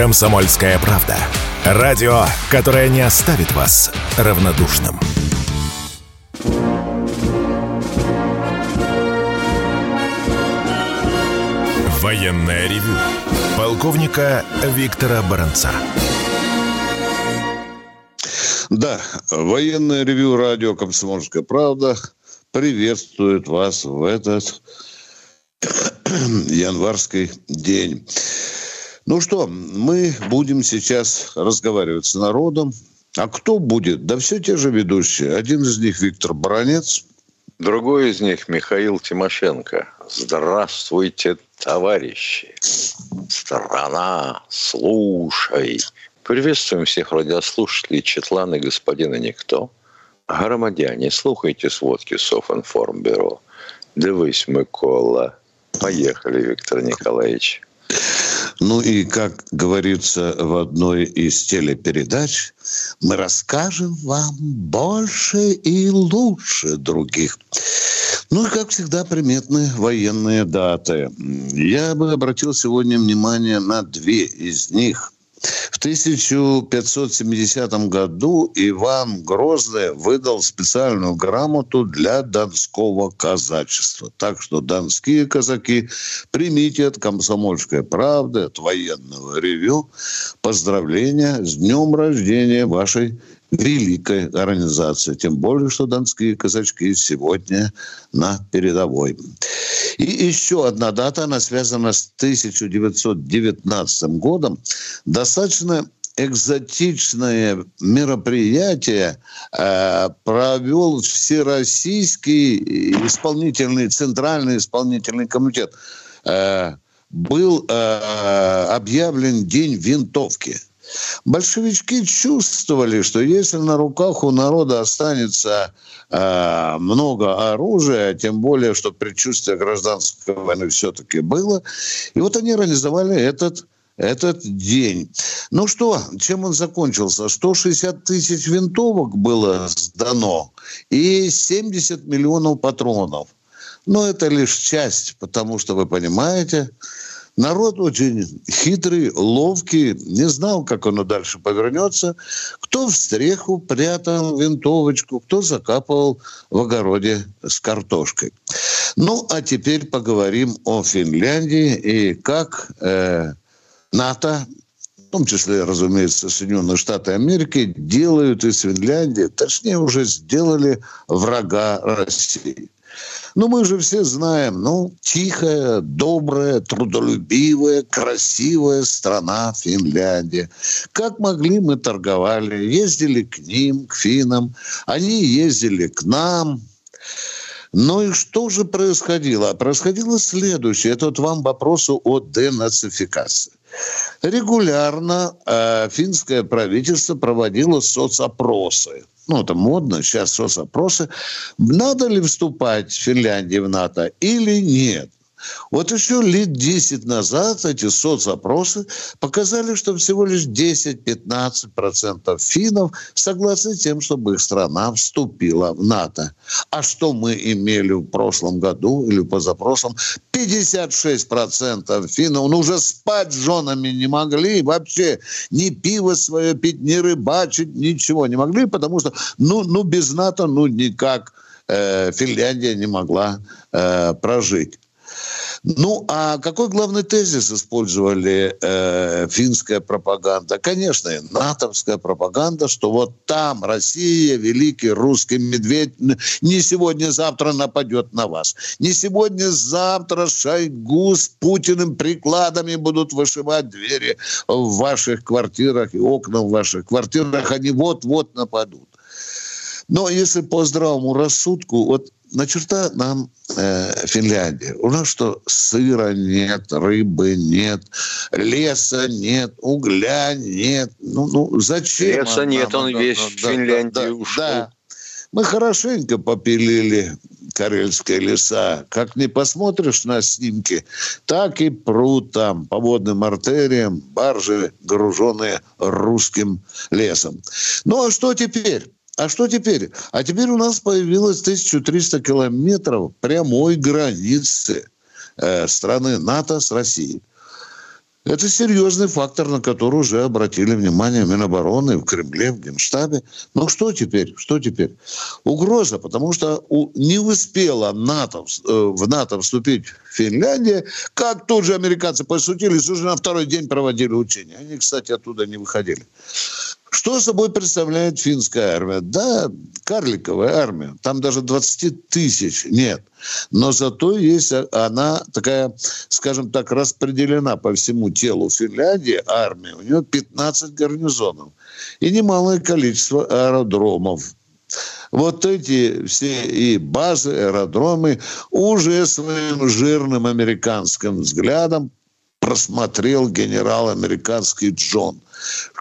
Комсомольская правда. Радио, которое не оставит вас равнодушным. Военное ревю полковника Виктора Баранца. Да, военное ревю радио «Комсомольская правда» приветствует вас в этот январский день. Ну что, мы будем сейчас разговаривать с народом. А кто будет? Да все те же ведущие. Один из них Виктор Баранец. Другой из них Михаил Тимошенко. Здравствуйте, товарищи. Страна, слушай. Приветствуем всех радиослушателей Четлана господина Никто. Громадяне, слухайте сводки Софинформбюро. Дивись, Микола. Поехали, Виктор Николаевич. Ну и, как говорится в одной из телепередач, мы расскажем вам больше и лучше других. Ну и, как всегда, приметны военные даты. Я бы обратил сегодня внимание на две из них – в 1570 году Иван Грозный выдал специальную грамоту для донского казачества. Так что донские казаки, примите от комсомольской правды, от военного ревю поздравления с днем рождения вашей великой организации. Тем более, что донские казачки сегодня на передовой. И еще одна дата, она связана с 1919 годом. Достаточно экзотичное мероприятие э, провел Всероссийский исполнительный, Центральный исполнительный комитет. Э, был э, объявлен День винтовки – Большевички чувствовали, что если на руках у народа останется э, много оружия, тем более, что предчувствие гражданской войны все-таки было, и вот они организовали этот этот день. Ну что, чем он закончился? 160 тысяч винтовок было сдано и 70 миллионов патронов. Но это лишь часть, потому что, вы понимаете, Народ очень хитрый, ловкий, не знал, как оно дальше повернется. Кто в стреху прятал винтовочку, кто закапывал в огороде с картошкой. Ну, а теперь поговорим о Финляндии и как э, НАТО в том числе, разумеется, Соединенные Штаты Америки, делают из Финляндии, точнее уже сделали врага России. Ну, мы же все знаем, ну, тихая, добрая, трудолюбивая, красивая страна Финляндия. Как могли, мы торговали, ездили к ним, к финнам, они ездили к нам. Ну и что же происходило? Происходило следующее. Это вот вам вопросу о денацификации. Регулярно э, финское правительство проводило соцопросы ну, это модно, сейчас соцопросы, надо ли вступать Финляндии в НАТО или нет. Вот еще лет 10 назад эти соцопросы показали, что всего лишь 10-15% финнов согласны тем, чтобы их страна вступила в НАТО. А что мы имели в прошлом году или позапрошлом? 56% финнов ну, уже спать с женами не могли, вообще ни пиво свое пить, ни рыбачить, ничего не могли, потому что ну, ну без НАТО ну никак э, Финляндия не могла э, прожить. Ну, а какой главный тезис использовали э, финская пропаганда? Конечно, натовская пропаганда, что вот там Россия, великий русский медведь, не сегодня-завтра нападет на вас. Не сегодня-завтра Шойгу с Путиным прикладами будут вышивать двери в ваших квартирах и окна в ваших квартирах. Они вот-вот нападут. Но если по здравому рассудку, вот на черта нам э, Финляндия. У нас что, сыра нет, рыбы нет, леса нет, угля нет. Ну, ну зачем? Леса нет, он весь да, в Финляндии да, ушел. Да. Мы хорошенько попилили карельские леса. Как не посмотришь на снимки, так и пруд там по водным артериям, баржи, груженные русским лесом. Ну а что теперь? А что теперь? А теперь у нас появилось 1300 километров прямой границы э, страны НАТО с Россией. Это серьезный фактор, на который уже обратили внимание Минобороны в Кремле, в Генштабе. Ну что теперь? Что теперь? Угроза, потому что не успела НАТО, э, в НАТО вступить Финляндия, как тут же американцы посутились, уже на второй день проводили учения. Они, кстати, оттуда не выходили. Что собой представляет финская армия? Да, карликовая армия. Там даже 20 тысяч нет. Но зато есть она такая, скажем так, распределена по всему телу Финляндии армия. У нее 15 гарнизонов и немалое количество аэродромов. Вот эти все и базы, аэродромы уже своим жирным американским взглядом просмотрел генерал американский Джон.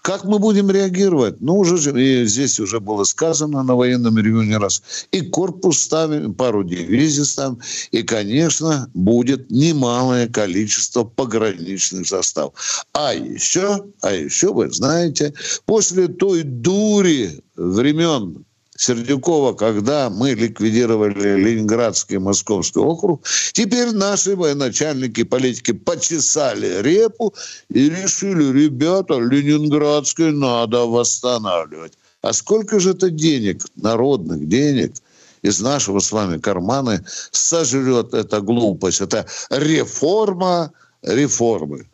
Как мы будем реагировать? Ну, уже и здесь уже было сказано на военном регионе раз. И корпус ставим, пару дивизий ставим. И, конечно, будет немалое количество пограничных застав. А еще, а еще, вы знаете, после той дури времен Сердюкова, когда мы ликвидировали Ленинградский и Московский округ, теперь наши военачальники, политики почесали репу и решили, ребята, Ленинградский надо восстанавливать. А сколько же это денег, народных денег, из нашего с вами кармана сожрет эта глупость, это реформа реформы.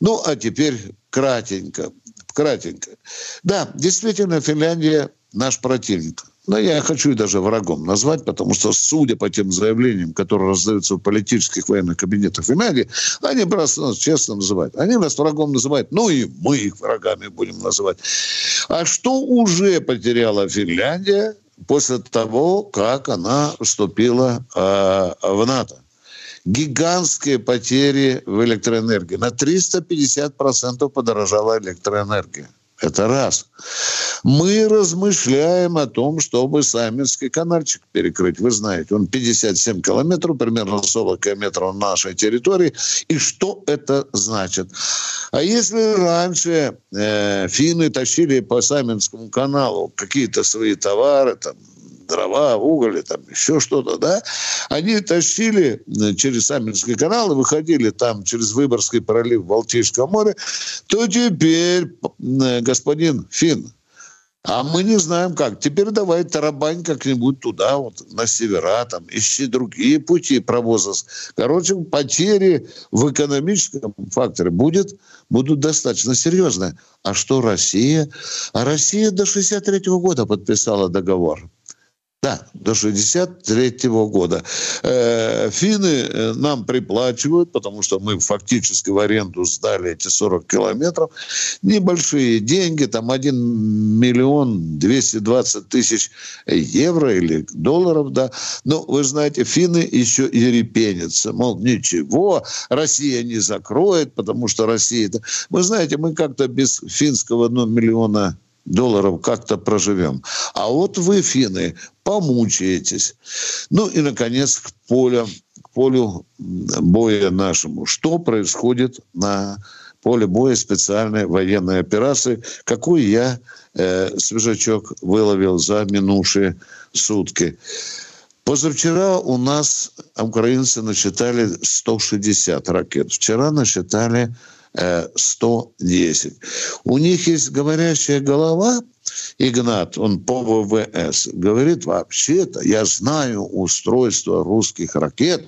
Ну, а теперь кратенько, кратенько. Да, действительно, Финляндия наш противник. Но я хочу и даже врагом назвать, потому что, судя по тем заявлениям, которые раздаются в политических военных кабинетах Финляндии, они просто нас честно называют. Они нас врагом называют, ну и мы их врагами будем называть. А что уже потеряла Финляндия после того, как она вступила э, в НАТО? Гигантские потери в электроэнергии. На 350% подорожала электроэнергия. Это раз. Мы размышляем о том, чтобы Саминский канальчик перекрыть. Вы знаете, он 57 километров, примерно 40 километров нашей территории. И что это значит? А если раньше э, финны тащили по Саминскому каналу какие-то свои товары, там, дрова, уголь, там еще что-то, да, они тащили э, через Саминский канал и выходили там через Выборгский пролив Балтийское море, то теперь э, господин Фин, а мы не знаем как. Теперь давай тарабань как-нибудь туда, вот на севера, там, ищи другие пути провоза. Короче, потери в экономическом факторе будет, будут достаточно серьезные. А что Россия? А Россия до 63 года подписала договор. Да, до 63 года. Э, финны э, нам приплачивают, потому что мы фактически в аренду сдали эти 40 километров. Небольшие деньги, там 1 миллион 220 тысяч евро или долларов, да. Но вы знаете, финны еще и репенятся. Мол, ничего, Россия не закроет, потому что Россия... Вы знаете, мы как-то без финского ну, миллиона долларов как-то проживем. А вот вы, финны, помучаетесь. Ну и, наконец, к полю, к полю боя нашему. Что происходит на поле боя специальной военной операции, какой я э, свежачок выловил за минувшие сутки. Позавчера у нас украинцы насчитали 160 ракет. Вчера насчитали 110. У них есть говорящая голова, Игнат, он по ВВС, говорит, вообще-то я знаю устройство русских ракет.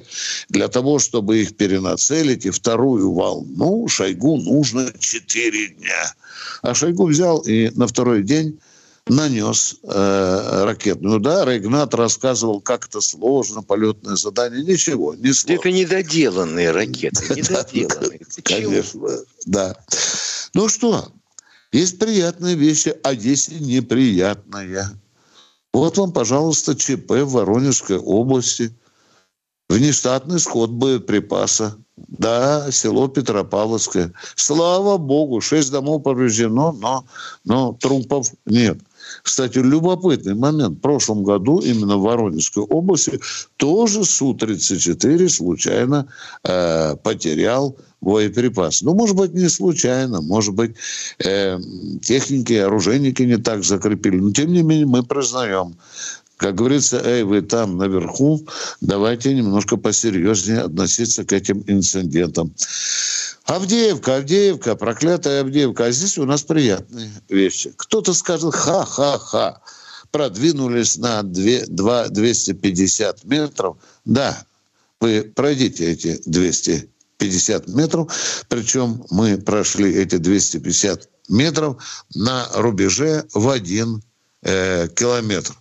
Для того, чтобы их перенацелить и вторую волну, Шойгу нужно 4 дня. А Шойгу взял и на второй день нанес э, ракетный удар. Игнат рассказывал, как это сложно, полетное задание. Ничего, не сложно. Это недоделанные ракеты, недоделанные. Конечно, да. Ну что, есть приятные вещи, а есть и неприятные. Вот вам, пожалуйста, ЧП в Воронежской области. Внештатный сход боеприпаса. Да, село Петропавловское. Слава богу, шесть домов повреждено, но, но трупов нет. Кстати, любопытный момент. В прошлом году именно в Воронежской области тоже Су-34 случайно э, потерял боеприпас. Ну, может быть, не случайно, может быть, э, техники, оружейники не так закрепили. Но, тем не менее, мы признаем, как говорится, эй, вы там наверху, давайте немножко посерьезнее относиться к этим инцидентам. Авдеевка, Авдеевка, проклятая Авдеевка. А здесь у нас приятные вещи. Кто-то скажет, ха-ха-ха, продвинулись на 2, 2, 250 метров. Да, вы пройдите эти 250 метров, причем мы прошли эти 250 метров на рубеже в один э, километр.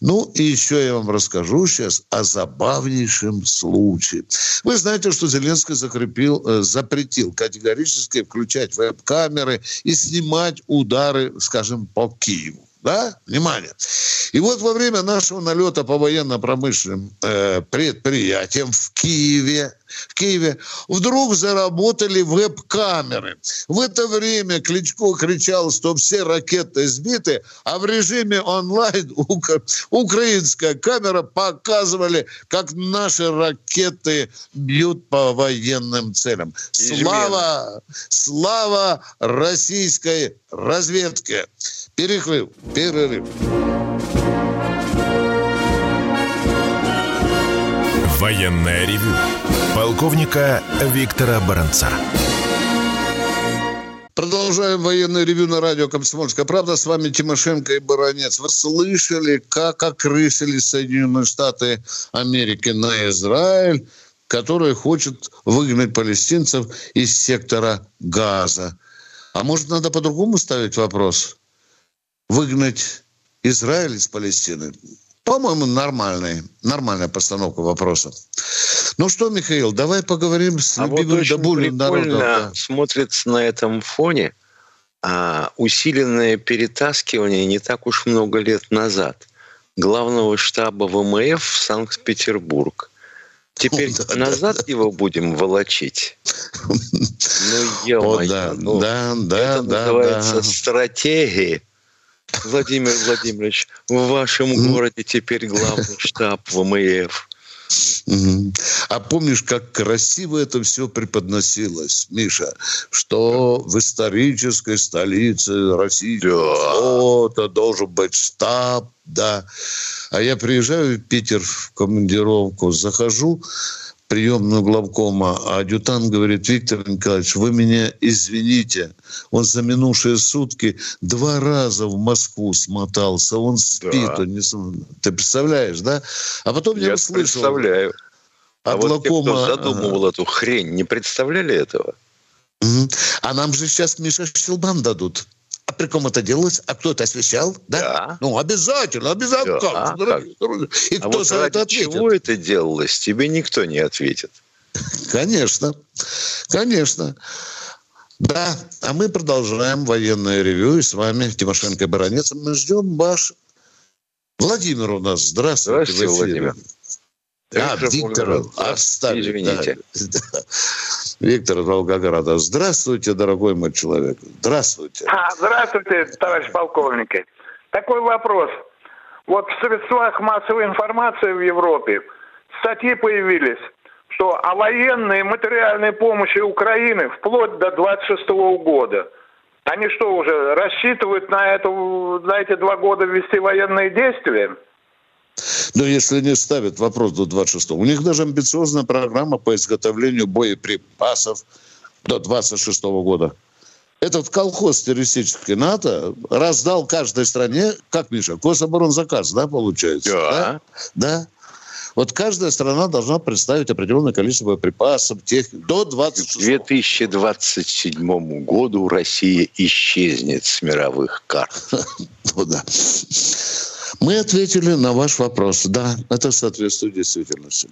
Ну, и еще я вам расскажу сейчас о забавнейшем случае. Вы знаете, что Зеленский закрепил, э, запретил категорически включать веб-камеры и снимать удары, скажем, по Киеву. Да? Внимание. И вот во время нашего налета по военно-промышленным э, предприятиям в Киеве, в Киеве вдруг заработали веб-камеры. В это время Кличко кричал, что все ракеты сбиты, а в режиме онлайн ука- украинская камера показывали, как наши ракеты бьют по военным целям. Слава, слава российской разведке. Перерыв. Перерыв. Военное ревю полковника Виктора Баранца. Продолжаем военное ревю на радио «Комсомольская правда». С вами Тимошенко и Баранец. Вы слышали, как окрысили Соединенные Штаты Америки на Израиль, который хочет выгнать палестинцев из сектора Газа. А может, надо по-другому ставить вопрос? Выгнать Израиль из Палестины? По-моему, нормальная, нормальная постановка вопроса. Ну что, Михаил, давай поговорим с А вот любимым очень до боли народом. прикольно да. смотрится на этом фоне а, усиленное перетаскивание не так уж много лет назад главного штаба ВМФ в Санкт-Петербург. Теперь Да, да, назад его будем волочить. Ну, О, ё-моё, да, ну, да, да, это да, называется да. Владимир Владимирович, в вашем городе теперь главный штаб ВМФ. А помнишь, как красиво это все преподносилось, Миша, что в исторической столице России вот, должен быть штаб, да. А я приезжаю в Питер в командировку, захожу приемную главкома, а адъютант говорит, Виктор Николаевич, вы меня извините, он за минувшие сутки два раза в Москву смотался, он спит, Да. он не Ты представляешь, да? А потом я, Я услышал представляю. А от вот те, кто главкома, задумывал эту хрень, не представляли этого? А нам же сейчас, Миша, Щелбан дадут. А при ком это делалось? А кто это освещал? Да? Да. Ну, обязательно, обязательно. Да, Как? а Дорогие друзья. И А кто вот за это ответит? чего это делалось, тебе никто не ответит. Конечно, конечно. Да, а мы продолжаем военное ревю. И с вами Тимошенко и Баранец. Мы ждем ваш... Владимир у нас. Здравствуйте. Здравствуйте. Владимир. А, Виктор отставить. Извините. да. Виктор из Волгограда. Здравствуйте, дорогой мой человек. Здравствуйте. А, Здравствуйте, товарищ полковники. Такой вопрос. Вот в средствах массовой информации в Европе статьи появились, что о военной и материальной помощи Украины вплоть до 26 года. Они что, уже рассчитывают на, эту, на эти два года ввести военные действия? Но если не ставят вопрос до 26 у них даже амбициозная программа по изготовлению боеприпасов до 26 года. Этот колхоз террористический НАТО раздал каждой стране, как, Миша, гособоронзаказ, да, получается? Да. Да. Вот каждая страна должна представить определенное количество боеприпасов тех, до К 26 2027 году Россия исчезнет с мировых карт. Ну да. Мы ответили на ваш вопрос. Да, это соответствует действительности.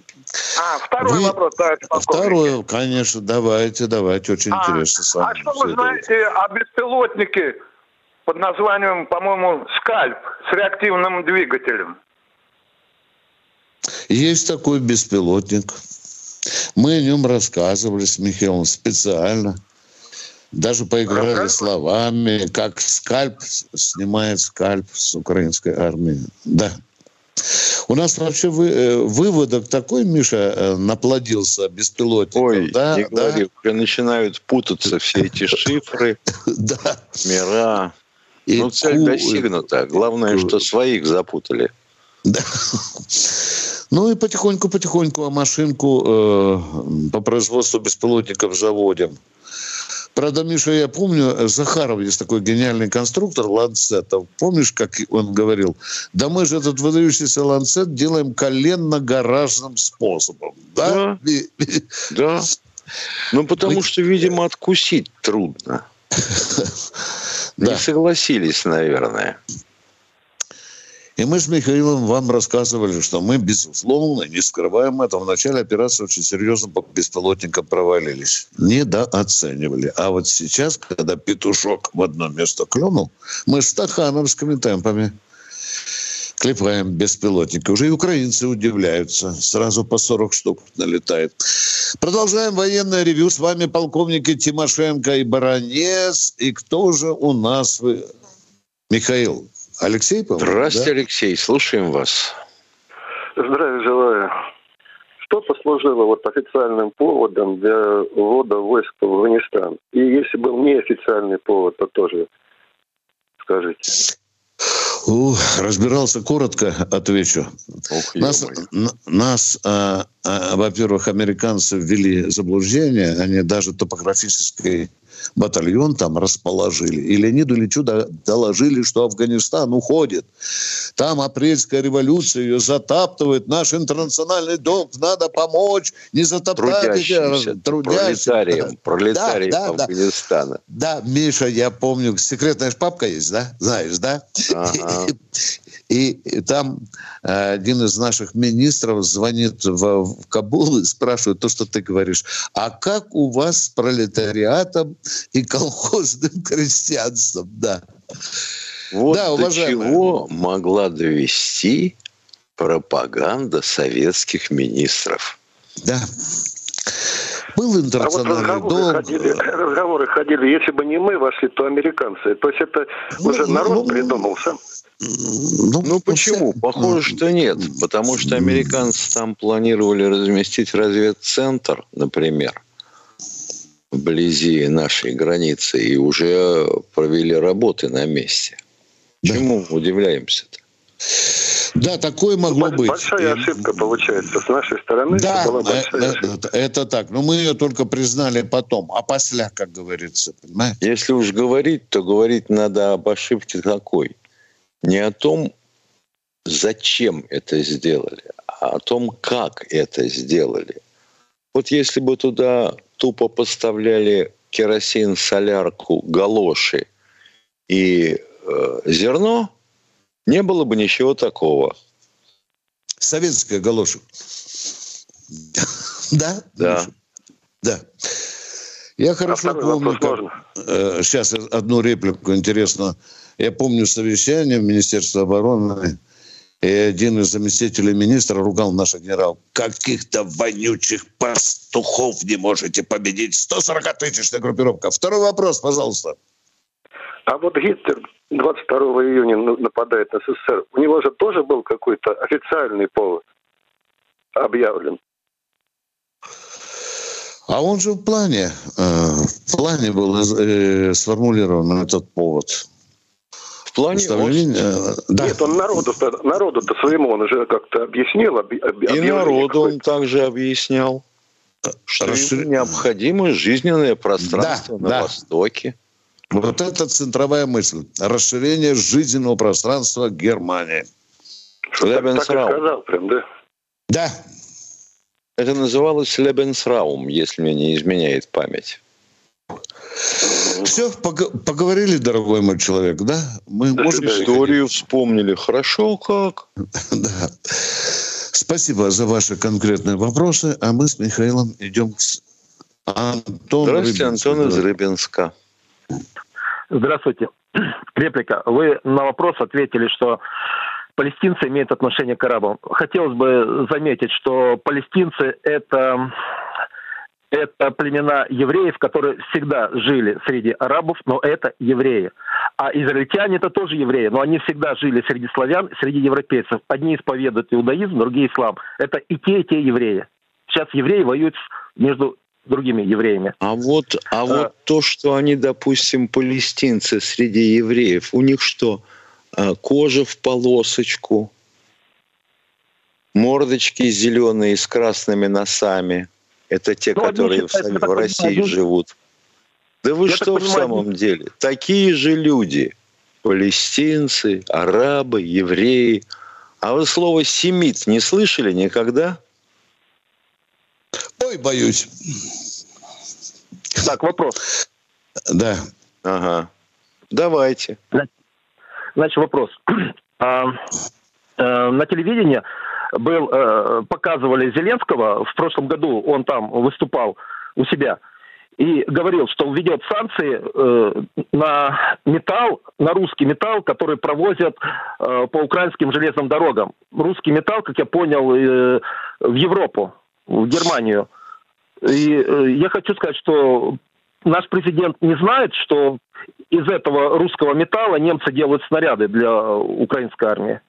А, второй Вы- вопрос, товарищ полковник. Второе, конечно, давайте, давайте. Очень А, интересно с а что вы знаете о беспилотнике под названием, по-моему, «Скальп» с реактивным двигателем? Есть такой беспилотник. Мы о нем рассказывали с Михаилом специально. Даже поиграли Рассказывали? словами, как скальп снимает скальп с украинской армии. Да. У нас вообще вы- э, выводок такой, Миша, э, наплодился беспилотников. Ой, да, не да, говори, уже начинают путаться все эти шифры, да. мира. И Ну, цель ку- достигнута. Главное, что своих запутали. Да. Ну и потихоньку-потихоньку а машинку э, по производству беспилотников заводим. Правда, Миша, я помню, Захаров есть такой гениальный конструктор ланцетов. Помнишь, как он говорил? Да мы же этот выдающийся ланцет делаем коленно-гаражным способом. Да? Да. да. Ну, потому что, видимо, откусить трудно. Не согласились, наверное. И мы с Михаилом вам рассказывали, что мы, безусловно, не скрываем это. В начале операции очень серьезно по беспилотникам провалились. Недооценивали. А вот сейчас, когда петушок в одно место клюнул, мы стахановскими темпами клепаем беспилотники. Уже и украинцы удивляются. Сразу по 40 штук налетает. Продолжаем военное ревю. С вами полковники Тимошенко и Баранец. И кто же у нас? Вы? Михаил, Алексей, по Здравствуйте, да? Алексей. Слушаем вас. Здравия желаю. Что послужило вот официальным поводом для ввода войск в Афганистан? И если был неофициальный повод, то тоже скажите. У, разбирался коротко, отвечу. Ох, нас, нас а, а, во-первых, американцы ввели заблуждение, они даже топографической батальон там расположили. И Леониду Ильичу доложили, что Афганистан уходит. Там апрельская революция ее затаптывает. Наш интернациональный долг надо помочь, не затоптать трудящимся, эти трудящимся. Пролетариям, пролетариям да, да, Афганистана. Да. да, Миша, я помню, секретная папка есть, да? Знаешь, да? Ага. И, и там э, один из наших министров звонит в, в Кабул и спрашивает то, что ты говоришь. А как у вас с пролетариатом и колхозным крестьянством? Да. Вот да, до чего могла довести пропаганда советских министров. Да. Был интернациональный а вот разговоры долг. Ходили, разговоры ходили, если бы не мы вошли, то американцы. То есть это ну, уже народ ну, придумал сам. Ну, ну почему? Похоже, что нет. Потому что американцы там планировали разместить разведцентр, например, вблизи нашей границы, и уже провели работы на месте. Да. Чему удивляемся-то? Да, такое могло быть. Большая ошибка получается с нашей стороны. Да, это, это, это так. Но мы ее только признали потом, а после, как говорится, понимаете? Если уж говорить, то говорить надо об ошибке какой не о том, зачем это сделали, а о том, как это сделали. Вот если бы туда тупо поставляли керосин, солярку, галоши и э, зерно, не было бы ничего такого. Советская галоша. Да? Да. Да. Я хорошо помню, как, э, сейчас одну реплику интересно я помню совещание в Министерстве обороны, и один из заместителей министра ругал наших генералов. Каких-то вонючих пастухов не можете победить. 140-тысячная группировка. Второй вопрос, пожалуйста. А вот Гитлер 22 июня нападает на СССР. У него же тоже был какой-то официальный повод объявлен. А он же в плане, э, в плане был э, сформулирован этот повод плане... Он... Э, да. Нет, он народу-то, народу-то своему он уже как-то объяснил. Об, об, И народу он также объяснял, что Расшир... необходимо жизненное пространство да, на да. Востоке. Вот это центровая мысль. Расширение жизненного пространства Германии. Что так, так сказал прям, да? Да. Это называлось Лебенсраум, если мне не изменяет память. Все, поговорили, дорогой мой человек, да? Мы да, можем историю вспомнили. Хорошо, как? да. Спасибо за ваши конкретные вопросы, а мы с Михаилом идем к Антону Здравствуйте, Рыбинск. Антон из Рыбинска. Здравствуйте. Реплика. Вы на вопрос ответили, что палестинцы имеют отношение к арабам. Хотелось бы заметить, что палестинцы – это это племена евреев, которые всегда жили среди арабов, но это евреи. А израильтяне это тоже евреи, но они всегда жили среди славян, среди европейцев. Одни исповедуют иудаизм, другие ислам. Это и те, и те евреи. Сейчас евреи воюют между другими евреями. А вот, а, а вот то, что они, допустим, палестинцы среди евреев, у них что, а, кожа в полосочку, мордочки зеленые с красными носами – это те, ну, которые в, в России живут. Да вы Я что в понимаю, самом деле? Такие же люди. Палестинцы, арабы, евреи. А вы слово «семит» не слышали никогда? Ой, боюсь. Так, вопрос. Да. Ага. Давайте. Значит, вопрос. А, э, на телевидении был, э, показывали Зеленского, в прошлом году он там выступал у себя, и говорил, что введет санкции э, на металл, на русский металл, который провозят по украинским железным дорогам. Русский металл, как я понял, в Европу, в Германию. И я хочу сказать, что наш президент не знает, что из этого русского металла немцы делают снаряды для украинской армии?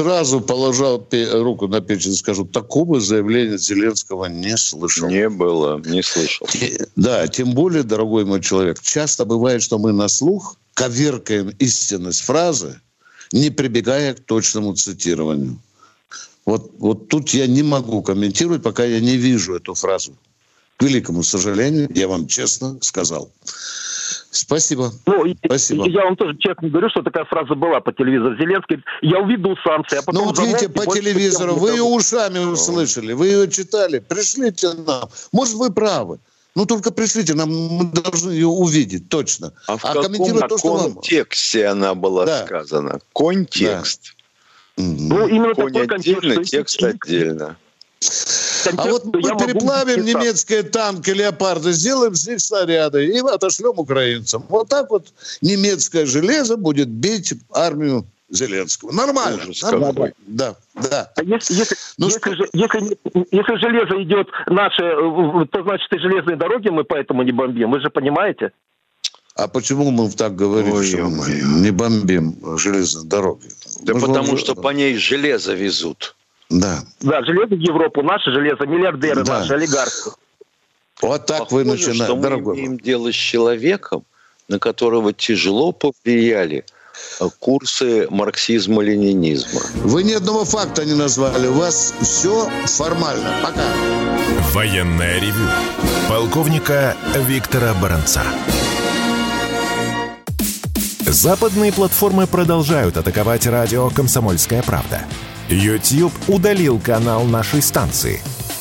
Сразу положа руку на печень, скажу, такого заявления Зеленского не слышал. Не было, не слышал. Да, тем более, дорогой мой человек, часто бывает, что мы на слух коверкаем истинность фразы, не прибегая к точному цитированию. Вот, вот тут я не могу комментировать, пока я не вижу эту фразу к великому сожалению, я вам честно сказал. Спасибо. Ну, Спасибо. Я вам тоже честно говорю, что такая фраза была по телевизору. Зеленский, я увидел санкции, а потом... Ну, вот видите, по телевизору, вы ее ушами услышали, вы ее читали, пришлите нам. Может, вы правы. Ну, только пришлите, нам мы должны ее увидеть, точно. А в а каком то, что контексте вам... она была да. сказана? Контекст. Да. Ну, именно Конь такой отдельно, контекст, текст отдельно. А вот мы переплавим немецкие танки «Леопарды», сделаем с них снаряды и отошлем украинцам. Вот так вот немецкое железо будет бить армию Зеленского. Нормально. Ужас нормально. Да, да. А если, если, ну, если, что... если, если железо идет наше, то значит и железные дороги мы поэтому не бомбим. Вы же понимаете? А почему мы так говорим, Ой, что мы не бомбим железные дороги? Да Может, потому что по ней железо везут. Да. Да, железо в Европу, наше железо, миллиардеры да. наши, олигархи. Вот так Похоже, вы начинаете, что дорогой. мы имеем дело с человеком, на которого тяжело повлияли э, курсы марксизма-ленинизма. Вы ни одного факта не назвали. У вас все формально. Пока. Военная ревю. Полковника Виктора Баранца. Западные платформы продолжают атаковать радио «Комсомольская правда». YouTube удалил канал нашей станции.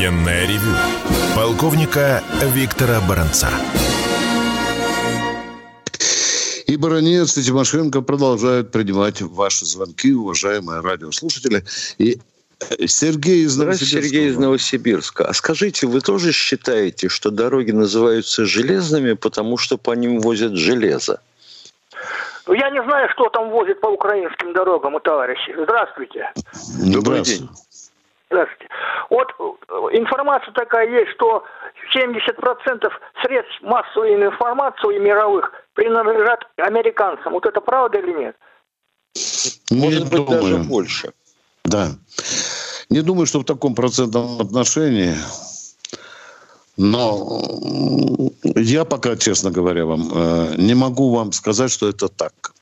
Военная ревю. Полковника Виктора Баранца. И Баранец, и Тимошенко продолжают принимать ваши звонки, уважаемые радиослушатели. И э, Сергей из Новосибирска. Сергей из Новосибирска. А скажите, вы тоже считаете, что дороги называются железными, потому что по ним возят железо? Ну, я не знаю, что там возят по украинским дорогам, товарищи. Здравствуйте. Добрый день. Здравствуйте. Вот э, информация такая есть, что 70% средств массовой информации мировых принадлежат американцам. Вот это правда или нет? Может не быть, думаю. даже больше. Да. Не думаю, что в таком процентном отношении. Но я пока, честно говоря, вам э, не могу вам сказать, что это так.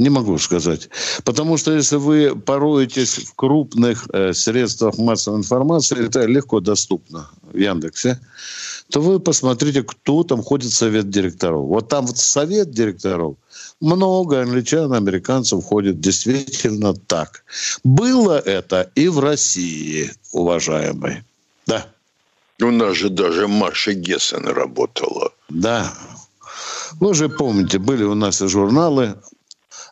Не могу сказать. Потому что если вы пороетесь в крупных э, средствах массовой информации, это легко доступно в Яндексе, то вы посмотрите, кто там ходит в совет директоров. Вот там вот совет директоров много англичан, американцев ходит действительно так. Было это и в России, уважаемый. Да. У нас же даже Маша Гессен работала. Да. Вы же помните, были у нас и журналы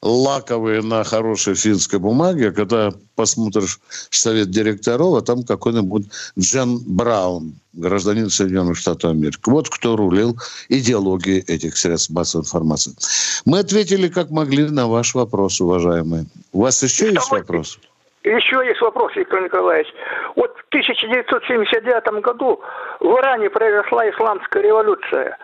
лаковые на хорошей финской бумаге, когда посмотришь совет директоров, а там какой-нибудь Джен Браун, гражданин Соединенных Штатов Америки. Вот кто рулил идеологией этих средств массовой информации. Мы ответили, как могли, на ваш вопрос, уважаемые. У вас еще есть вопрос? еще есть вопрос, Виктор Николаевич. Вот в 1979 году в Иране произошла исламская революция.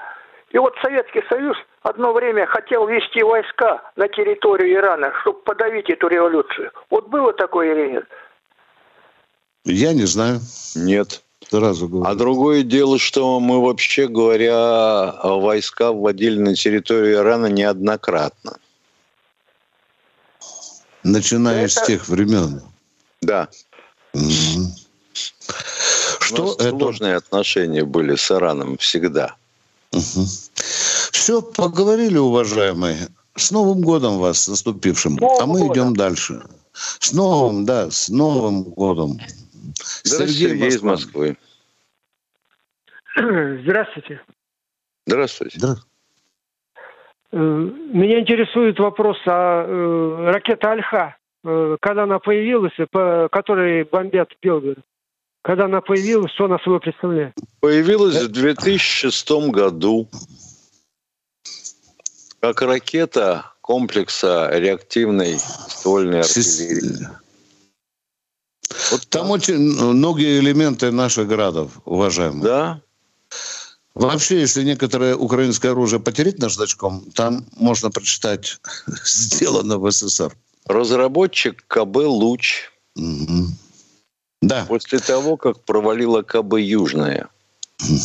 И вот Советский Союз одно время хотел ввести войска на территорию Ирана, чтобы подавить эту революцию. Вот было такое или нет? Я не знаю. Нет. Сразу говорю. А другое дело, что мы вообще говоря, войска вводили на территорию Ирана неоднократно. Начиная Это- с тех времен. Да. У Что нас это? сложные отношения были с Ираном всегда. Все, поговорили, уважаемые. С Новым годом вас, с наступившим. Новым а мы годом. идем дальше. С Новым, да, с Новым годом. Здравствуйте, Сергей из Москва. Москвы. Здравствуйте. Здравствуйте. Да. Э, Меня интересует вопрос о э, ракете Альха. Э, Когда она появилась, и по которой бомбят Белгород. Когда она появилась, что она собой представляет? Появилась в 2006 году как ракета комплекса реактивной ствольной артиллерии. Вот Там очень многие элементы наших градов, уважаемые. Да, Вообще, если некоторое украинское оружие потереть наждачком, там можно прочитать «Сделано в СССР». разработчик КБ «Луч» Мгм. Да. после того, как провалила КБ «Южная».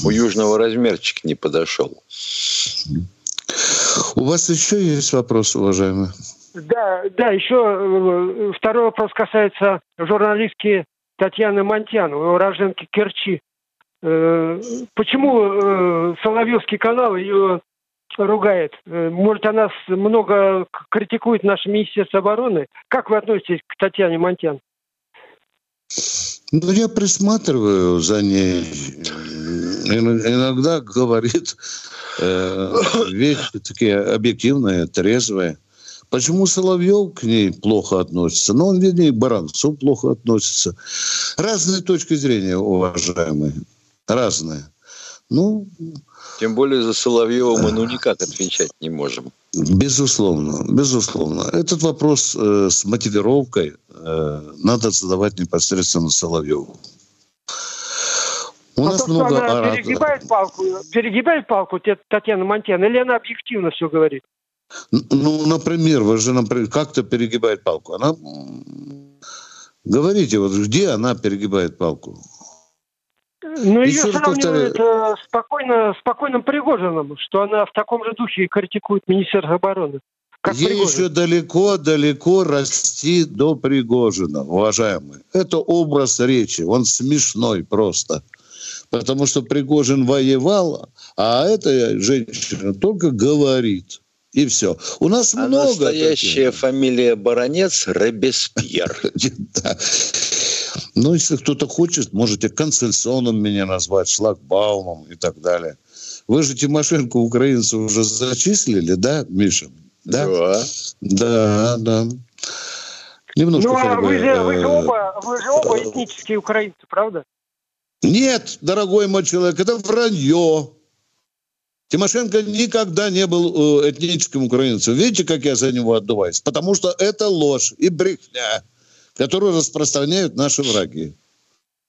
У Южного размерчик не подошел. У вас еще есть вопрос, уважаемый? Да, да, еще э, второй вопрос касается журналистки Татьяны Монтян, уроженки Керчи. Э, Почему э, Соловьевский канал ее ругает? Может, она много критикует наше Министерство обороны? Как вы относитесь к Татьяне Монтян? Ну, я присматриваю за ней. Ин- Иногда говорит э, вещи такие объективные, трезвые. Почему Соловьев к ней плохо относится? Ну, он, вернее, к Баранцу плохо относится. Разные точки зрения, уважаемые. Разные. Ну, Тем более за Соловьева мы ну никак отвечать не можем. Безусловно, безусловно. Этот вопрос э, с мотивировкой э, надо задавать непосредственно Соловьеву. У а нас то, что много она ораторов. перегибает палку, перегибает палку Татьяна Монтян, или она объективно все говорит? Ну, например, вы же например, как-то перегибает палку. Она говорите, вот где она перегибает палку? Ну, ее сравнивают э, спокойно, спокойным Пригожиным, что она в таком же духе и критикует Министерство обороны. Как Ей Пригожин. еще далеко-далеко расти до Пригожина, уважаемые. Это образ речи, он смешной просто. Потому что Пригожин воевал, а эта женщина только говорит. И все. У нас А много настоящая таких. фамилия Баронец Робеспьер. Ну, если кто-то хочет, можете концессионным меня назвать, шлагбаумом и так далее. Вы же Тимошенко украинцев уже зачислили, да, Миша? Да? Да. Да, да. Немножко Ну, а как бы, вы же, вы, же э, оба, вы же оба этнические украинцы, правда? Нет, дорогой мой человек, это вранье. Тимошенко никогда не был э, этническим украинцем. Видите, как я за него отдуваюсь? Потому что это ложь и брехня, которую распространяют наши враги.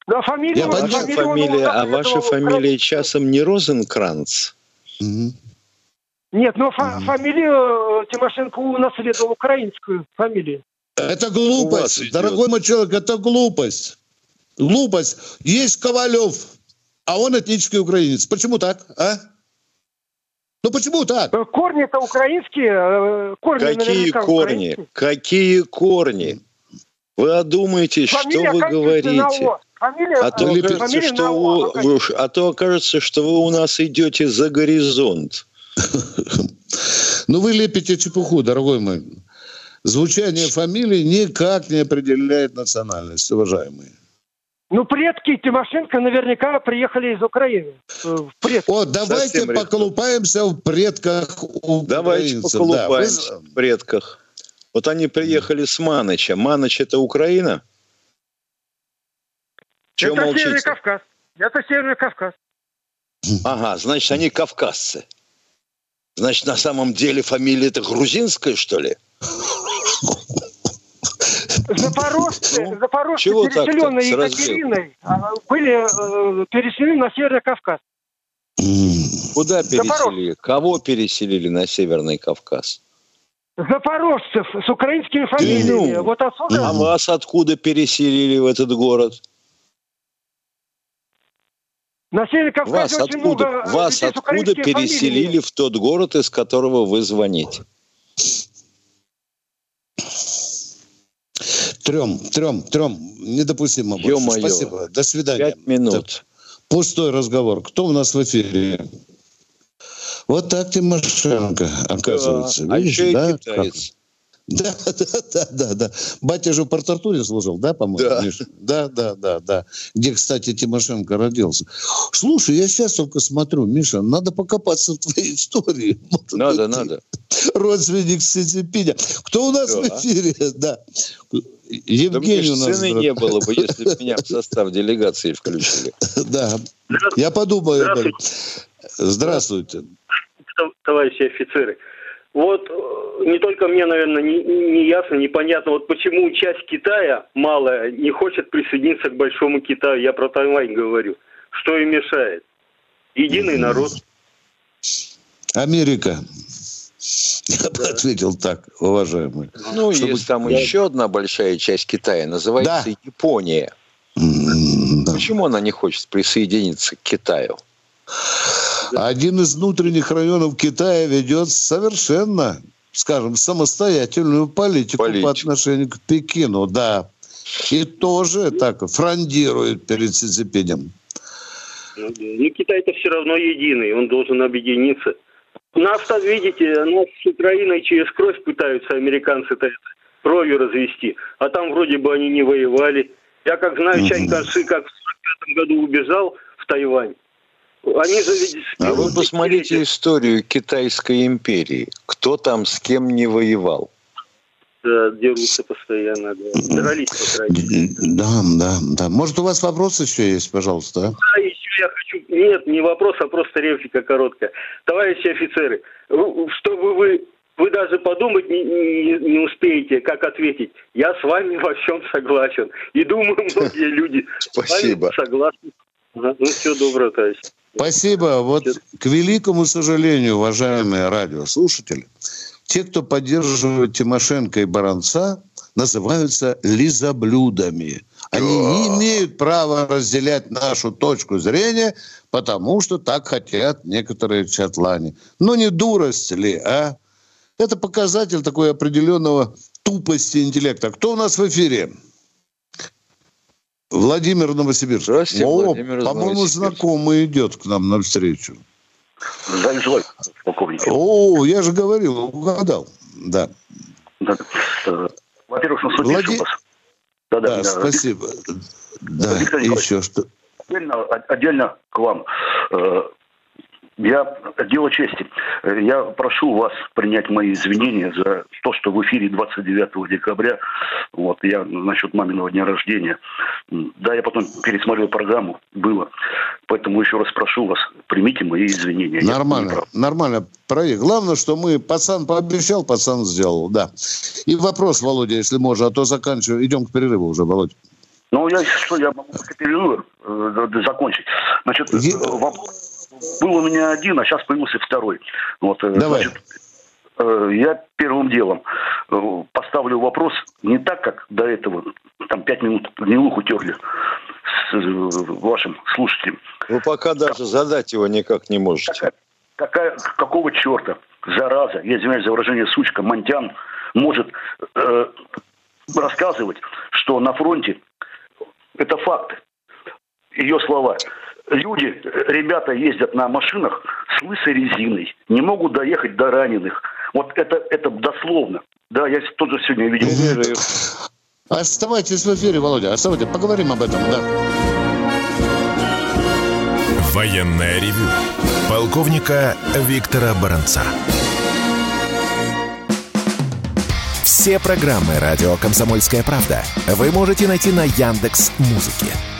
Ну, а фамилия, Я Ваша он фамилия, а ваша фамилия часом не Розенкранц? Нет, но фа- фамилию э, Тимошенко унаследовал украинскую фамилию. Это глупость. идет. Дорогой мой человек, это глупость. Глупость. Есть Ковалев, а он этнический украинец. Почему так, а? Ну почему так? Э, Корни-то украинские, э, корни Какие корни? украинские. Какие корни? Вы одумаетесь, что Фамилия вы оканчивается на говорите? Фамилия, А то, фамилия на что вы, вы- а то окажется, что вы у нас идете за горизонт. Ну вы лепите чепуху, дорогой мой. Звучание фамилии никак не определяет национальность, уважаемые. Ну, предки Тимошенко наверняка приехали из Украины. Э, Предки. О, давайте Совсем поколупаемся в предках Давайте украинцев. поколупаемся Да, вы- в предках. Вот они приехали с Маныча. Маныч – это Украина? Чего Это Северный молчите? Кавказ. Это Северный Кавказ. Ага, значит, они кавказцы. Значит, на самом деле фамилия это грузинская, что ли? Запорожцы, запорожцы Чего так-то переселенные? Екатериной а, были э, переселены на Северный Кавказ. Куда Запорожцы. переселили? Кого переселили на Северный Кавказ? Запорожцев с украинскими фамилиями. ну. Вот отсюда А вас откуда переселили в этот город? на Северном Вас очень откуда, много вас откуда переселили фамилиями. в тот город, из которого вы звоните? Трем, трем, трем. Недопустимо больше. Спасибо. До свидания. Пять минут. Пустой разговор. Кто у нас в эфире? Вот так Тимошенко, оказывается. Да. А Видишь, еще и да? китаец. Да, да, да, да, да. Батя же в Порт-Артуре служил, да, по-моему? Да. Да, да, да, да. Где, кстати, Тимошенко родился. Слушай, я сейчас только смотрю, Миша, надо покопаться в твоей истории. Может Надо, быть, надо. Родственник Сицепиня. Кто у нас Да. в эфире? Да. Да Евгений мне у нас. цены не было бы, если бы меня в состав делегации включили. Да. Я подумаю. этом. Здравствуйте. Тов- товарищи офицеры. Вот э, не только мне, наверное, не, не ясно, непонятно, вот почему часть Китая малая не хочет присоединиться к большому Китаю. Я про Тайвань говорю. Что им мешает? Единый народ. Америка. Я бы ответил так, уважаемый. Ну, Чтобы- есть там еще одна большая часть Китая, называется Да. Япония. Да. Почему она не хочет присоединиться к Китаю? Один из внутренних районов Китая ведет совершенно, скажем, самостоятельную политику, Политику. по отношению к Пекину, да. И тоже так фрондирует перед Си Цзиньпинем. Ну. Ну, Китай-то все равно единый, он должен объединиться. Нас-то, видите, нас с Украиной через кровь пытаются американцы-то кровью развести. А там вроде бы они не воевали. Я как знаю, Чань Канши как в 45 году убежал в Тайвань. Они же ведь... А вы посмотрите историю Китайской империи. Кто там с кем не воевал? Да, дерутся постоянно, да. Дрались, по крайней. Да, да, да. Может, у вас вопрос еще есть, пожалуйста? а? Да, еще я хочу... Нет, не вопрос, а просто реплика короткая. Товарищи офицеры, чтобы вы... Вы даже подумать не, не- не успеете, как ответить. Я с вами во всем согласен. И думаю, многие люди с вами Спасибо. согласны. Ну, все доброго, товарищ. Спасибо. Вот к великому сожалению, уважаемые радиослушатели, те, кто поддерживают Тимошенко и Баранца, называются лизоблюдами. Они не имеют права разделять нашу точку зрения, потому что так хотят некоторые чатлане. Ну не дурость ли, а? Это показатель такой определенного тупости интеллекта. Кто у нас в эфире? Владимир Новосибирск. Здравствуйте, О, Владимир по-моему, знакомый идет к нам навстречу. Здравия желаю, полковник. О, я же говорил, угадал. Да, Да. Э, Во-первых, наступившим Влади- вас. Да, да, да, спасибо. Да, Николаевич. еще что. Отдельно, отдельно к вам. Я, дело чести, Э, я прошу вас принять мои извинения за то, что в эфире 29 декабря, вот, я насчет маминого дня рождения, да, я потом пересмотрел программу, было, поэтому еще раз прошу вас, примите мои извинения. Нормально, нормально. Проект. Главное, что мы, пацан пообещал, пацан сделал, да. И вопрос, Володя, если можно, а то заканчиваю. Идем к перерыву уже, Володя. Ну, я что, я могу перерыв э, закончить. Значит, э, вопрос был у меня один, а сейчас появился второй. Вот, э, Давай. Значит, э, я первым делом э, поставлю вопрос не так, как до этого, там пять минут гнилуху терли с вашим слушателем. Вы пока даже задать его никак не можете. Какая, какая- какого черта, зараза, я извиняюсь за выражение, сучка, Монтян, может э, рассказывать, что на фронте это факты. Ее слова. Люди, ребята ездят на машинах с лысой резиной, не могут доехать до раненых. Вот это, это дословно. Да, я тоже сегодня видел. Оставайтесь в эфире, Володя, оставайтесь. Поговорим об этом, да. Военное ревю полковника Виктора Баранца. Все программы радио Комсомольская правда вы можете найти на Яндекс Музыке.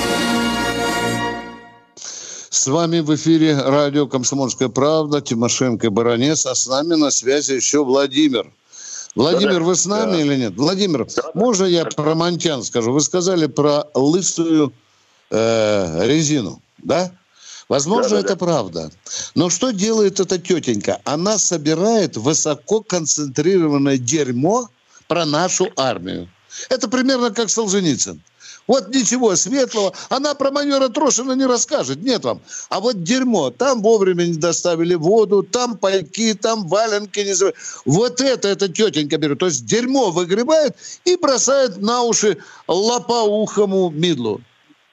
С вами в эфире радио «Комсомольская правда», Тимошенко и Баранец, а с нами на связи еще Владимир. Владимир, да, вы с нами да. или нет? Владимир, да, можно я про Монтян скажу? Вы сказали про лысую э, резину, да? Возможно, да, да, это да. правда. Но что делает эта тетенька? Она собирает высококонцентрированное дерьмо про нашу армию. Это примерно как Солженицын. Вот ничего светлого. Она про майора Трошина не расскажет. Нет вам. А вот дерьмо. Там вовремя не доставили воду, там пайки, там валенки. Не... Вот это эта тетенька берет. То есть дерьмо выгребает и бросает на уши лопоухому Мидлу.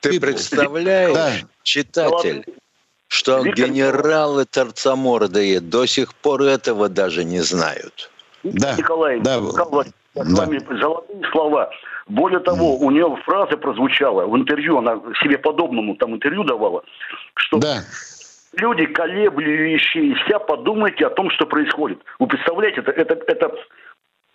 Ты Пипу. представляешь, да. читатель, что Виктор... генералы торцомордые до сих пор этого даже не знают. Да. Николай, да. Николай, да. с вами золотые слова. Более того, у нее фраза прозвучала в интервью, она себе подобному там интервью давала, что да. люди, колеблющиеся, подумайте о том, что происходит. Вы представляете, это, это, это,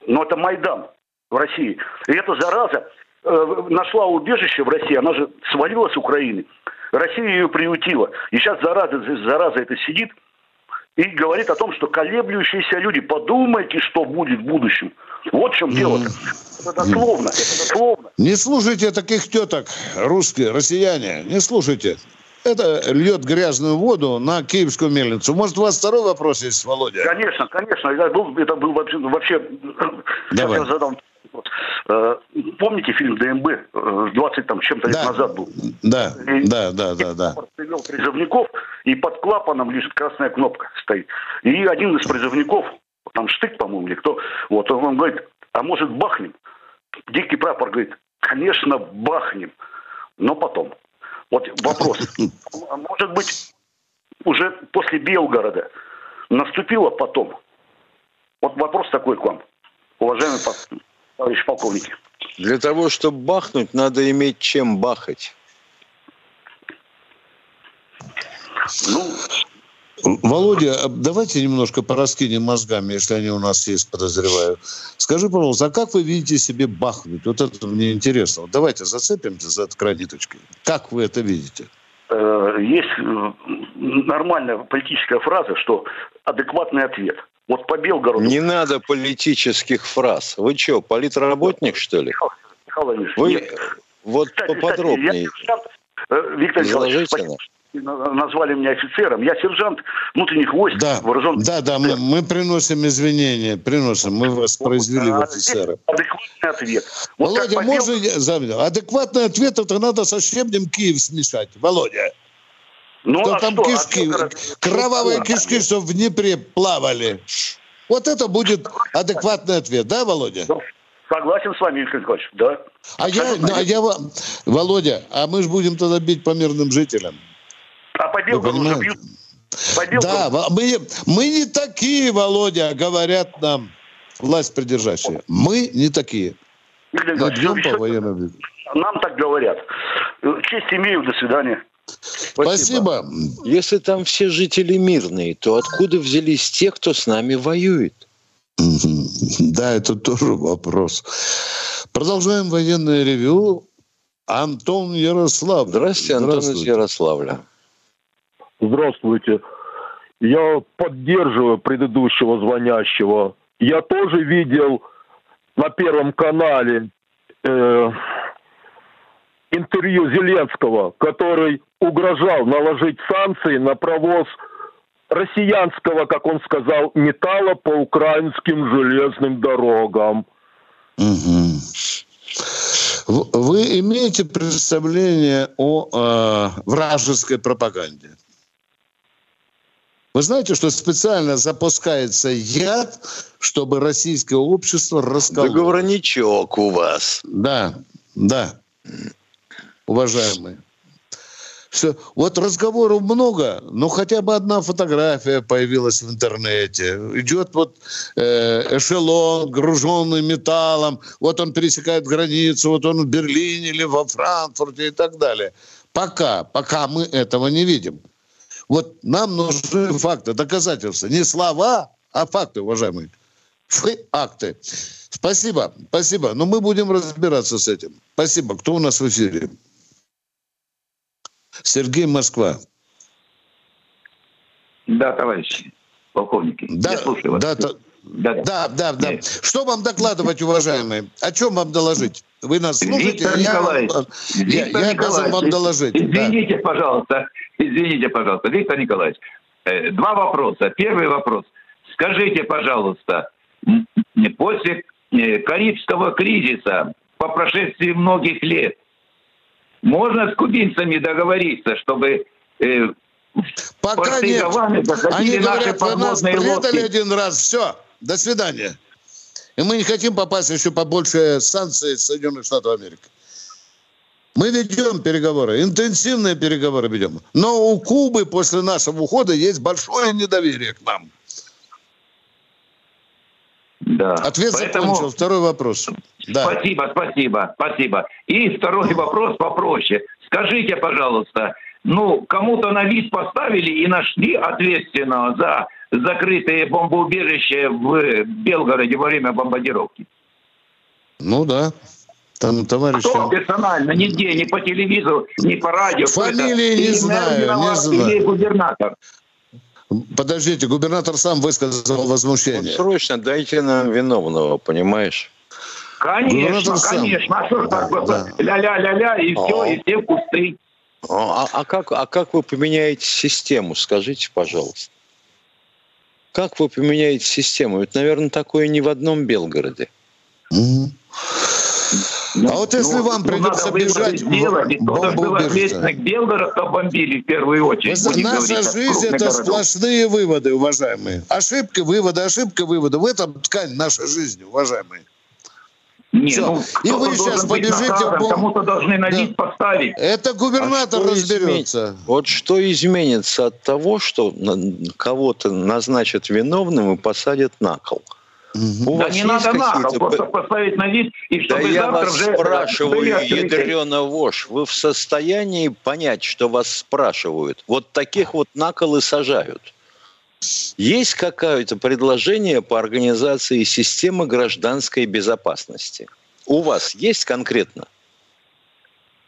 ну, это Майдан в России. И эта зараза э, нашла убежище в России, она же свалилась с Украины. Россия ее приютила. И сейчас зараза, зараза это сидит и говорит о том, что колеблющиеся люди, подумайте, что будет в будущем. Вот в чем дело. Это дословно, это дословно. Не слушайте таких теток, русские, россияне, не слушайте. Это льет грязную воду на киевскую мельницу. Может, у вас второй вопрос есть, Володя? Конечно, конечно. Это был, это был вообще... вообще Давай. Я задам э, Помните фильм ДМБ 20 там чем-то да. лет назад был? Да, и, да, да, да, да. Привел призывников, и под клапаном лежит красная кнопка стоит. И один из призывников, там Штык, по-моему, или кто, вот он говорит, а может бахнем? Дикий прапор говорит, конечно, бахнем, но потом. Вот вопрос. А может быть, уже после Белгорода наступило потом? Вот вопрос такой к вам, уважаемые товарищи полковники. Для того, чтобы бахнуть, надо иметь чем бахать. Ну, Володя, а давайте немножко пораскинем мозгами, если они у нас есть, подозреваю. Скажи, пожалуйста, а как вы видите себе бахнуть? Вот это мне интересно. Вот давайте зацепимся за эту край ниточки. Как вы это видите? Э, есть э, нормальная политическая фраза, что адекватный ответ. Вот по Белгороду... Не надо политических фраз. Вы что, политработник, что ли? Михаил Вы нет. вот кстати, поподробнее. Кстати, я, э, Виктор Николаевич, назвали меня офицером. Я сержант внутренних войск да, вооруженных. Да, да, мы, мы приносим извинения, приносим. Мы вас произвели в офицера. Адекватный ответ. Вот Володя, можно... Адекватный ответ, это надо со щебнем Киев смешать. Володя. Ну, а там что? кишки, а кровавые что? кишки, что в Днепре плавали. Вот это будет адекватный ответ, да, Володя? Ну, согласен с вами, Виктор Николаевич, да. А я, а я, Володя, а мы же будем тогда бить по мирным жителям. А по Белгороду уже бьют. По Да, мы, мы не такие, Володя, говорят нам власть придержащие. Мы не такие. Мы бьем по военным. Нам так говорят. Честь имею, до свидания. Спасибо. Спасибо. Если там все жители мирные, то откуда взялись те, кто с нами воюет? Да, это тоже вопрос. Продолжаем военное ревю. Антон Ярослав. Здравствуйте, Антон Здравствуйте. из Ярославля. Здравствуйте. Я поддерживаю предыдущего звонящего. Я тоже видел на Первом канале э, интервью Зеленского, который угрожал наложить санкции на провоз россиянского, как он сказал, металла по украинским железным дорогам. Угу. Вы имеете представление о э, вражеской пропаганде? Вы знаете, что специально запускается яд, чтобы российское общество раскололось? Договорничок у вас. Да, да, уважаемые. Что, вот разговоров много, но хотя бы одна фотография появилась в интернете. Идет вот э, эшелон, груженный металлом, вот он пересекает границу, вот он в Берлине или во Франкфурте и так далее. Пока, пока мы этого не видим. Вот нам нужны факты, доказательства. Не слова, а факты, уважаемые. Акты. Спасибо, спасибо. Но мы будем разбираться с этим. Спасибо. Кто у нас в эфире? Сергей Москва. Да, товарищи полковники. Да, Я слушаю вас. Да, да, да, да, да. Что вам докладывать, уважаемые? О чем вам доложить? Вы нас слушаете? Виктор я, Николаевич, я, Виктор я обязан вам доложить. Извините, да. пожалуйста, извините, пожалуйста, Виктор Николаевич. Э, два вопроса. Первый вопрос. Скажите, пожалуйста, после э, Карибского кризиса, по прошествии многих лет, можно с кубинцами договориться, чтобы э, Пока нет. Они говорят, вы нас предали лодки. один раз, все, до свидания. И мы не хотим попасть еще по больше санкций Соединенных Штатов Америки. Мы ведем переговоры, интенсивные переговоры ведем. Но у Кубы после нашего ухода есть большое недоверие к нам. Да. Ответ Поэтому... закончил. Второй вопрос. Да. Спасибо, спасибо, спасибо. И второй вопрос попроще. Скажите, пожалуйста, ну, кому-то на вид поставили и нашли ответственного за закрытые бомбоубежища в Белгороде во время бомбардировки. Ну да. Там товарищ... Кто персонально? Нигде, ни по телевизору, ни по радио. Фамилии не знаю, не знаю. Губернатор. Подождите, губернатор сам высказал возмущение. Вот срочно дайте нам виновного, понимаешь? Конечно, конечно. А что ж так да. ля-ля-ля-ля, и все, и все кусты. А, а, как, а как вы поменяете систему, скажите, пожалуйста? Как вы поменяете систему? Ведь, наверное, такое не в одном Белгороде. Mm-hmm. Ну, а вот если ну, вам ну, придется бежать сделать, в кто-то был ответственный к Белгороду, бомбили в первую очередь. Вы, наша жизнь – это городов. сплошные выводы, уважаемые. Ошибка, выводы, ошибка, выводы. В этом ткань нашей жизни, уважаемые. Не, ну, и вы сейчас побежите в бомб... Кому-то должны на да. поставить. Это губернатор а разберется. Измен... Вот что изменится от того, что кого-то назначат виновным и посадят на кол? Угу. да не надо на кол, просто поставить на вид, и чтобы да завтра я вас уже... спрашиваю, ядрена вошь, вы в состоянии понять, что вас спрашивают? Вот таких вот на кол и сажают. Есть какое-то предложение по организации системы гражданской безопасности? У вас есть конкретно?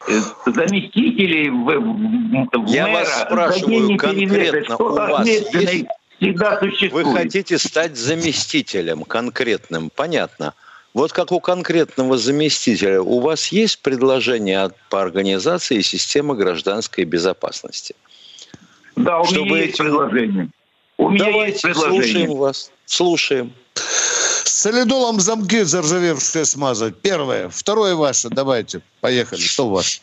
Э, заместителей в, в Я мэра, вас спрашиваю конкретно, у вас есть? Всегда существует. Вы хотите стать заместителем конкретным, понятно. Вот как у конкретного заместителя, у вас есть предложение по организации системы гражданской безопасности? Да, у Чтобы меня есть этим... предложение. У меня Давайте, есть предложение. слушаем вас. Слушаем. С солидолом замки заржавевшие смазать. Первое. Второе ваше. Давайте. Поехали. Что у вас?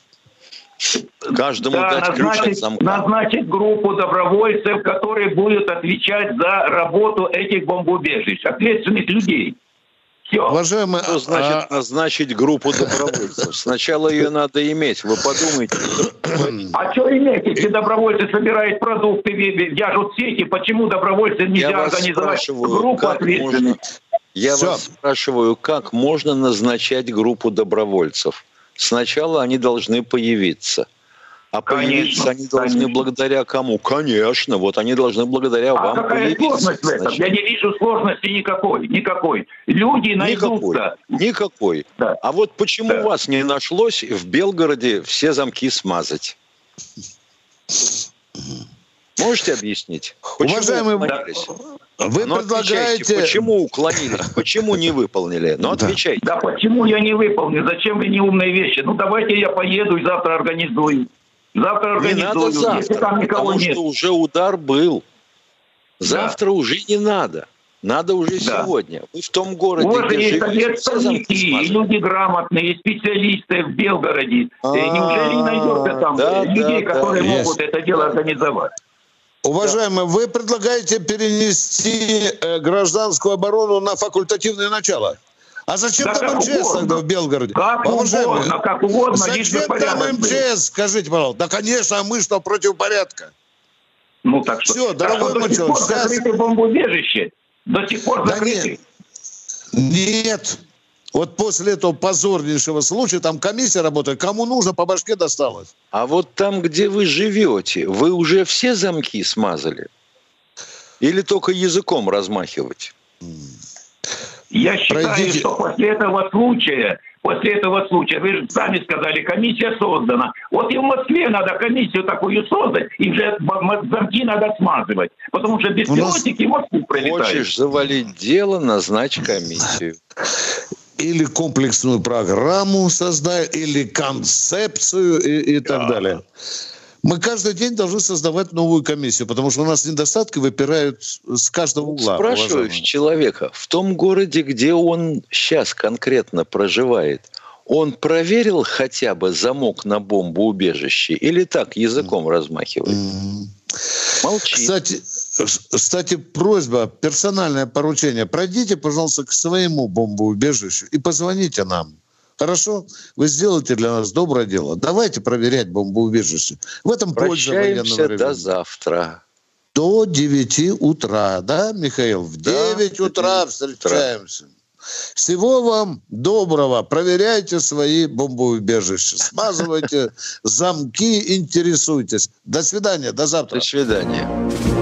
Каждому да, дать ключ от замка. Назначить группу добровольцев, которые будут отвечать за работу этих бомбоубежищ. Ответственных людей. Все. Уважаемый, что значит а... назначить группу добровольцев? Сначала ее надо иметь. Вы подумайте. А что иметь, если добровольцы собирают продукты, вяжут сети? Почему добровольцы нельзя Я организовать группу ответственных? Я Все. вас спрашиваю, как можно назначать группу добровольцев? Сначала они должны появиться. А Конечно, появиться они должны конечно. благодаря кому? Конечно, вот они должны благодаря а вам какая сложность в этом? Я не вижу сложности никакой, никакой. Люди найдутся. Никакой, никакой. Да. А вот почему да. вас не нашлось в Белгороде все замки смазать? Можете объяснить? Почему Уважаемый, вы Но предлагаете... Почему уклонились? Почему не выполнили? Ну, отвечайте. Да почему я не выполнил? Зачем вы неумные вещи? Ну, давайте я поеду и завтра организую. Завтра организую. Не надо завтра, если там никого потому нет. что уже удар был. Завтра да. уже не надо. Надо уже да. сегодня. Вы в том городе, вот где есть и люди грамотные, и специалисты в Белгороде. А-а-а, Неужели не найдется там да, людей, да, которые да, могут есть. это дело организовать? Уважаемые, вы предлагаете перенести э, гражданскую оборону на факультативное начало? А зачем да там МЧС угодно. тогда в Белгороде? Как Уважаемые, угодно, как угодно. Зачем там МЧС, скажите, пожалуйста? Да, конечно, а мы что, против порядка? Ну, так что... Все, дорогой так что, до сих пор сейчас... бомбоубежище. До сих пор да закрыты. Нет. нет. Вот после этого позорнейшего случая там комиссия работает, кому нужно, по башке досталось. А вот там, где вы живете, вы уже все замки смазали? Или только языком размахивать? Я считаю, Пройдите... что после этого случая, после этого случая, вы же сами сказали, комиссия создана. Вот и в Москве надо комиссию такую создать, и уже замки надо смазывать. Потому что беспилотники нас... в Москву прилетают. Хочешь завалить дело, назначь комиссию или комплексную программу создай, или концепцию и, и так да. далее. Мы каждый день должны создавать новую комиссию, потому что у нас недостатки выпирают с каждого угла. Спрашиваешь человека, в том городе, где он сейчас конкретно проживает, он проверил хотя бы замок на бомбоубежище или так языком mm. размахивает? Mm. Молчит. Кстати, кстати, просьба, персональное поручение. Пройдите, пожалуйста, к своему бомбоубежищу и позвоните нам. Хорошо? Вы сделаете для нас доброе дело. Давайте проверять бомбоубежище. В этом польза военного времени. до завтра. До 9 утра, да, Михаил? В 9 да, утра встречаемся. Утра. Всего вам доброго. Проверяйте свои бомбоубежища. Смазывайте замки, интересуйтесь. До свидания, до завтра. До свидания.